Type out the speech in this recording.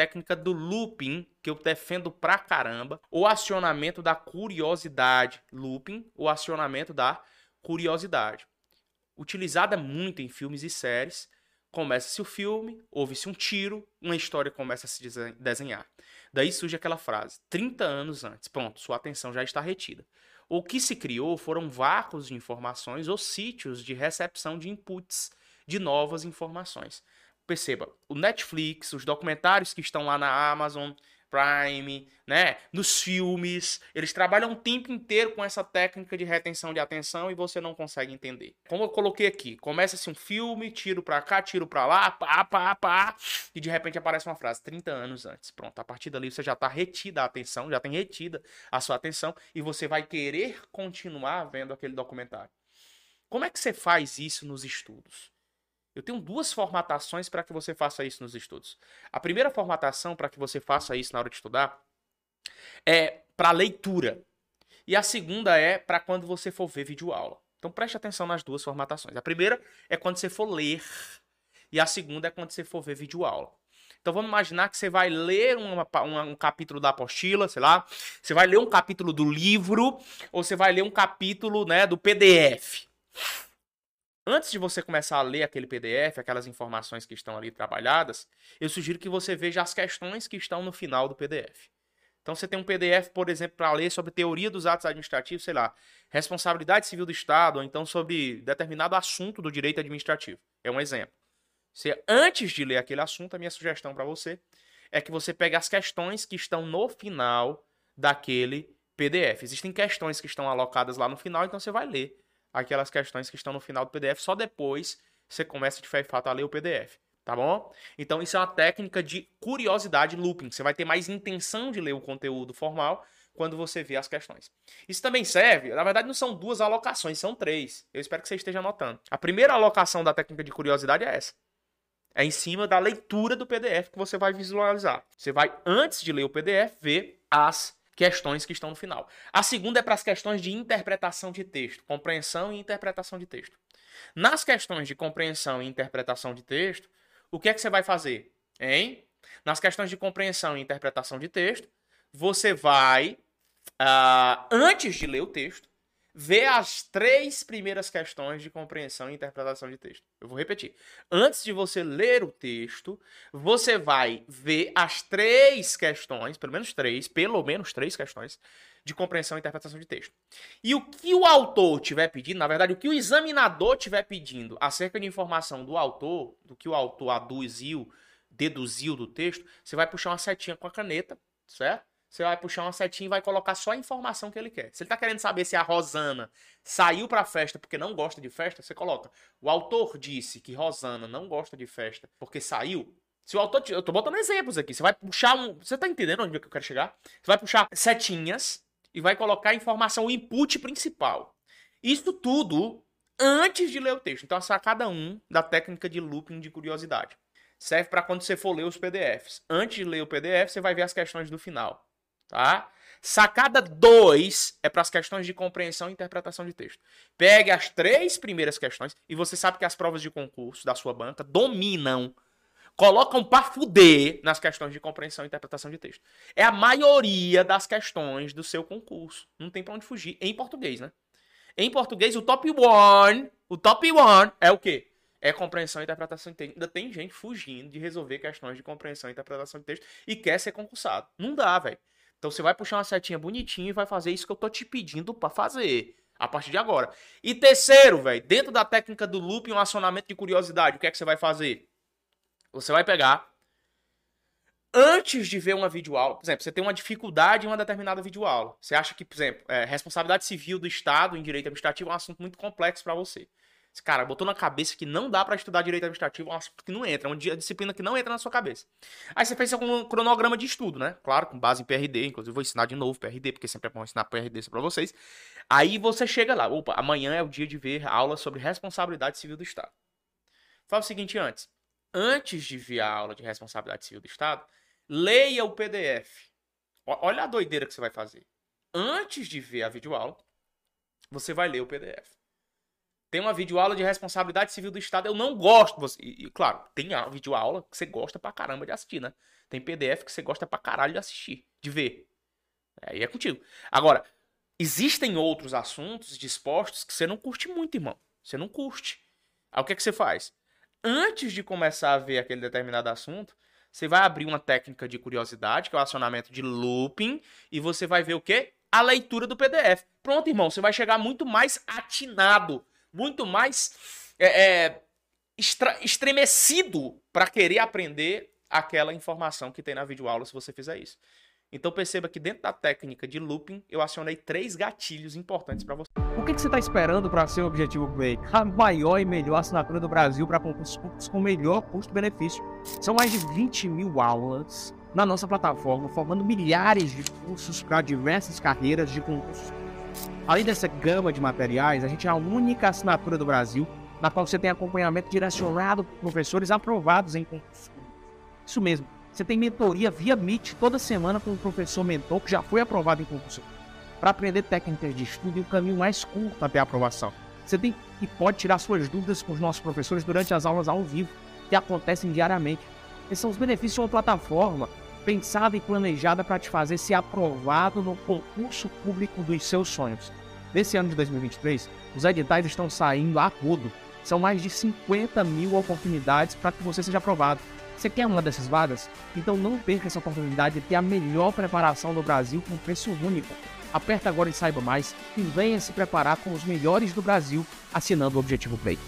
técnica do looping, que eu defendo pra caramba, o acionamento da curiosidade. Looping, o acionamento da curiosidade. Utilizada muito em filmes e séries. Começa-se o filme, ouve-se um tiro, uma história começa a se desenhar. Daí surge aquela frase: 30 anos antes. Pronto, sua atenção já está retida. O que se criou foram vácuos de informações ou sítios de recepção de inputs de novas informações. Perceba, o Netflix, os documentários que estão lá na Amazon, Prime, né? Nos filmes, eles trabalham o tempo inteiro com essa técnica de retenção de atenção e você não consegue entender. Como eu coloquei aqui, começa-se um filme, tiro pra cá, tiro pra lá, pá, pá, pá, e de repente aparece uma frase 30 anos antes. Pronto, a partir dali você já tá retida a atenção, já tem retida a sua atenção e você vai querer continuar vendo aquele documentário. Como é que você faz isso nos estudos? Eu tenho duas formatações para que você faça isso nos estudos. A primeira formatação para que você faça isso na hora de estudar é para leitura. E a segunda é para quando você for ver vídeo aula. Então preste atenção nas duas formatações. A primeira é quando você for ler e a segunda é quando você for ver vídeo aula. Então vamos imaginar que você vai ler uma, uma, um capítulo da apostila, sei lá, você vai ler um capítulo do livro ou você vai ler um capítulo né, do PDF antes de você começar a ler aquele PDF, aquelas informações que estão ali trabalhadas, eu sugiro que você veja as questões que estão no final do PDF. Então você tem um PDF, por exemplo, para ler sobre teoria dos atos administrativos, sei lá, responsabilidade civil do Estado, ou então sobre determinado assunto do direito administrativo. É um exemplo. Você, antes de ler aquele assunto, a minha sugestão para você é que você pegue as questões que estão no final daquele PDF. Existem questões que estão alocadas lá no final, então você vai ler aquelas questões que estão no final do PDF, só depois você começa de fato a ler o PDF, tá bom? Então isso é uma técnica de curiosidade looping, você vai ter mais intenção de ler o conteúdo formal quando você vê as questões. Isso também serve, na verdade não são duas alocações, são três. Eu espero que você esteja anotando. A primeira alocação da técnica de curiosidade é essa. É em cima da leitura do PDF que você vai visualizar. Você vai, antes de ler o PDF, ver as questões que estão no final. A segunda é para as questões de interpretação de texto, compreensão e interpretação de texto. Nas questões de compreensão e interpretação de texto, o que é que você vai fazer? Hein? Nas questões de compreensão e interpretação de texto, você vai, uh, antes de ler o texto, Vê as três primeiras questões de compreensão e interpretação de texto. Eu vou repetir. Antes de você ler o texto, você vai ver as três questões, pelo menos três, pelo menos três questões de compreensão e interpretação de texto. E o que o autor tiver pedindo, na verdade, o que o examinador tiver pedindo acerca de informação do autor, do que o autor aduziu, deduziu do texto, você vai puxar uma setinha com a caneta, certo? Você vai puxar uma setinha e vai colocar só a informação que ele quer. Se ele está querendo saber se a Rosana saiu para festa porque não gosta de festa, você coloca. O autor disse que Rosana não gosta de festa porque saiu. Se o autor. Eu tô botando exemplos aqui. Você vai puxar um. Você tá entendendo onde é que eu quero chegar? Você vai puxar setinhas e vai colocar a informação, o input principal. Isso tudo antes de ler o texto. Então, a sacada 1 um da técnica de looping de curiosidade. Serve para quando você for ler os PDFs. Antes de ler o PDF, você vai ver as questões do final tá? Sacada 2 é para as questões de compreensão e interpretação de texto. Pegue as três primeiras questões e você sabe que as provas de concurso da sua banca dominam, colocam para fuder nas questões de compreensão e interpretação de texto. É a maioria das questões do seu concurso. Não tem para onde fugir. Em português, né? Em português, o top one, o top one é o quê? É compreensão e interpretação de texto. Ainda tem gente fugindo de resolver questões de compreensão e interpretação de texto e quer ser concursado. Não dá, velho. Então você vai puxar uma setinha bonitinha e vai fazer isso que eu tô te pedindo para fazer. A partir de agora. E terceiro, velho, dentro da técnica do loop, um acionamento de curiosidade, o que é que você vai fazer? Você vai pegar antes de ver uma videoaula, por exemplo, você tem uma dificuldade em uma determinada videoaula. Você acha que, por exemplo, é, responsabilidade civil do Estado em direito administrativo é um assunto muito complexo para você. Cara botou na cabeça que não dá para estudar direito administrativo, é que não entra, é uma disciplina que não entra na sua cabeça. Aí você fez um cronograma de estudo, né? Claro, com base em PRD, inclusive vou ensinar de novo PRD, porque sempre é bom ensinar PRD para vocês. Aí você chega lá, opa, amanhã é o dia de ver aula sobre responsabilidade civil do Estado. Fala o seguinte antes. Antes de ver a aula de responsabilidade civil do Estado, leia o PDF. Olha a doideira que você vai fazer. Antes de ver a videoaula, você vai ler o PDF. Tem uma videoaula de responsabilidade civil do Estado. Eu não gosto. Você, e, claro, tem a videoaula que você gosta pra caramba de assistir, né? Tem PDF que você gosta pra caralho de assistir, de ver. Aí é contigo. Agora, existem outros assuntos dispostos que você não curte muito, irmão. Você não curte. Aí o que, é que você faz? Antes de começar a ver aquele determinado assunto, você vai abrir uma técnica de curiosidade, que é o acionamento de looping, e você vai ver o quê? A leitura do PDF. Pronto, irmão, você vai chegar muito mais atinado, muito mais é, é, estremecido para querer aprender aquela informação que tem na videoaula se você fizer isso. Então perceba que dentro da técnica de looping, eu acionei três gatilhos importantes para você. O que, que você está esperando para ser o Objetivo Play? A maior e melhor assinatura do Brasil para concursos públicos com melhor custo-benefício. São mais de 20 mil aulas na nossa plataforma, formando milhares de cursos para diversas carreiras de concursos. Além dessa gama de materiais, a gente é a única assinatura do Brasil na qual você tem acompanhamento direcionado por professores aprovados em concursos. Isso mesmo você tem mentoria via Meet toda semana com um professor mentor que já foi aprovado em concurso. Para aprender técnicas de estudo e o caminho mais curto até a aprovação. Você tem e pode tirar suas dúvidas com os nossos professores durante as aulas ao vivo, que acontecem diariamente. Esses são os benefícios de uma plataforma pensada e planejada para te fazer ser aprovado no concurso público dos seus sonhos. Nesse ano de 2023, os editais estão saindo a rodo. São mais de 50 mil oportunidades para que você seja aprovado. Você quer uma dessas vagas? Então não perca essa oportunidade de ter a melhor preparação do Brasil com preço único. Aperta agora e saiba mais e venha se preparar com os melhores do Brasil assinando o Objetivo Play.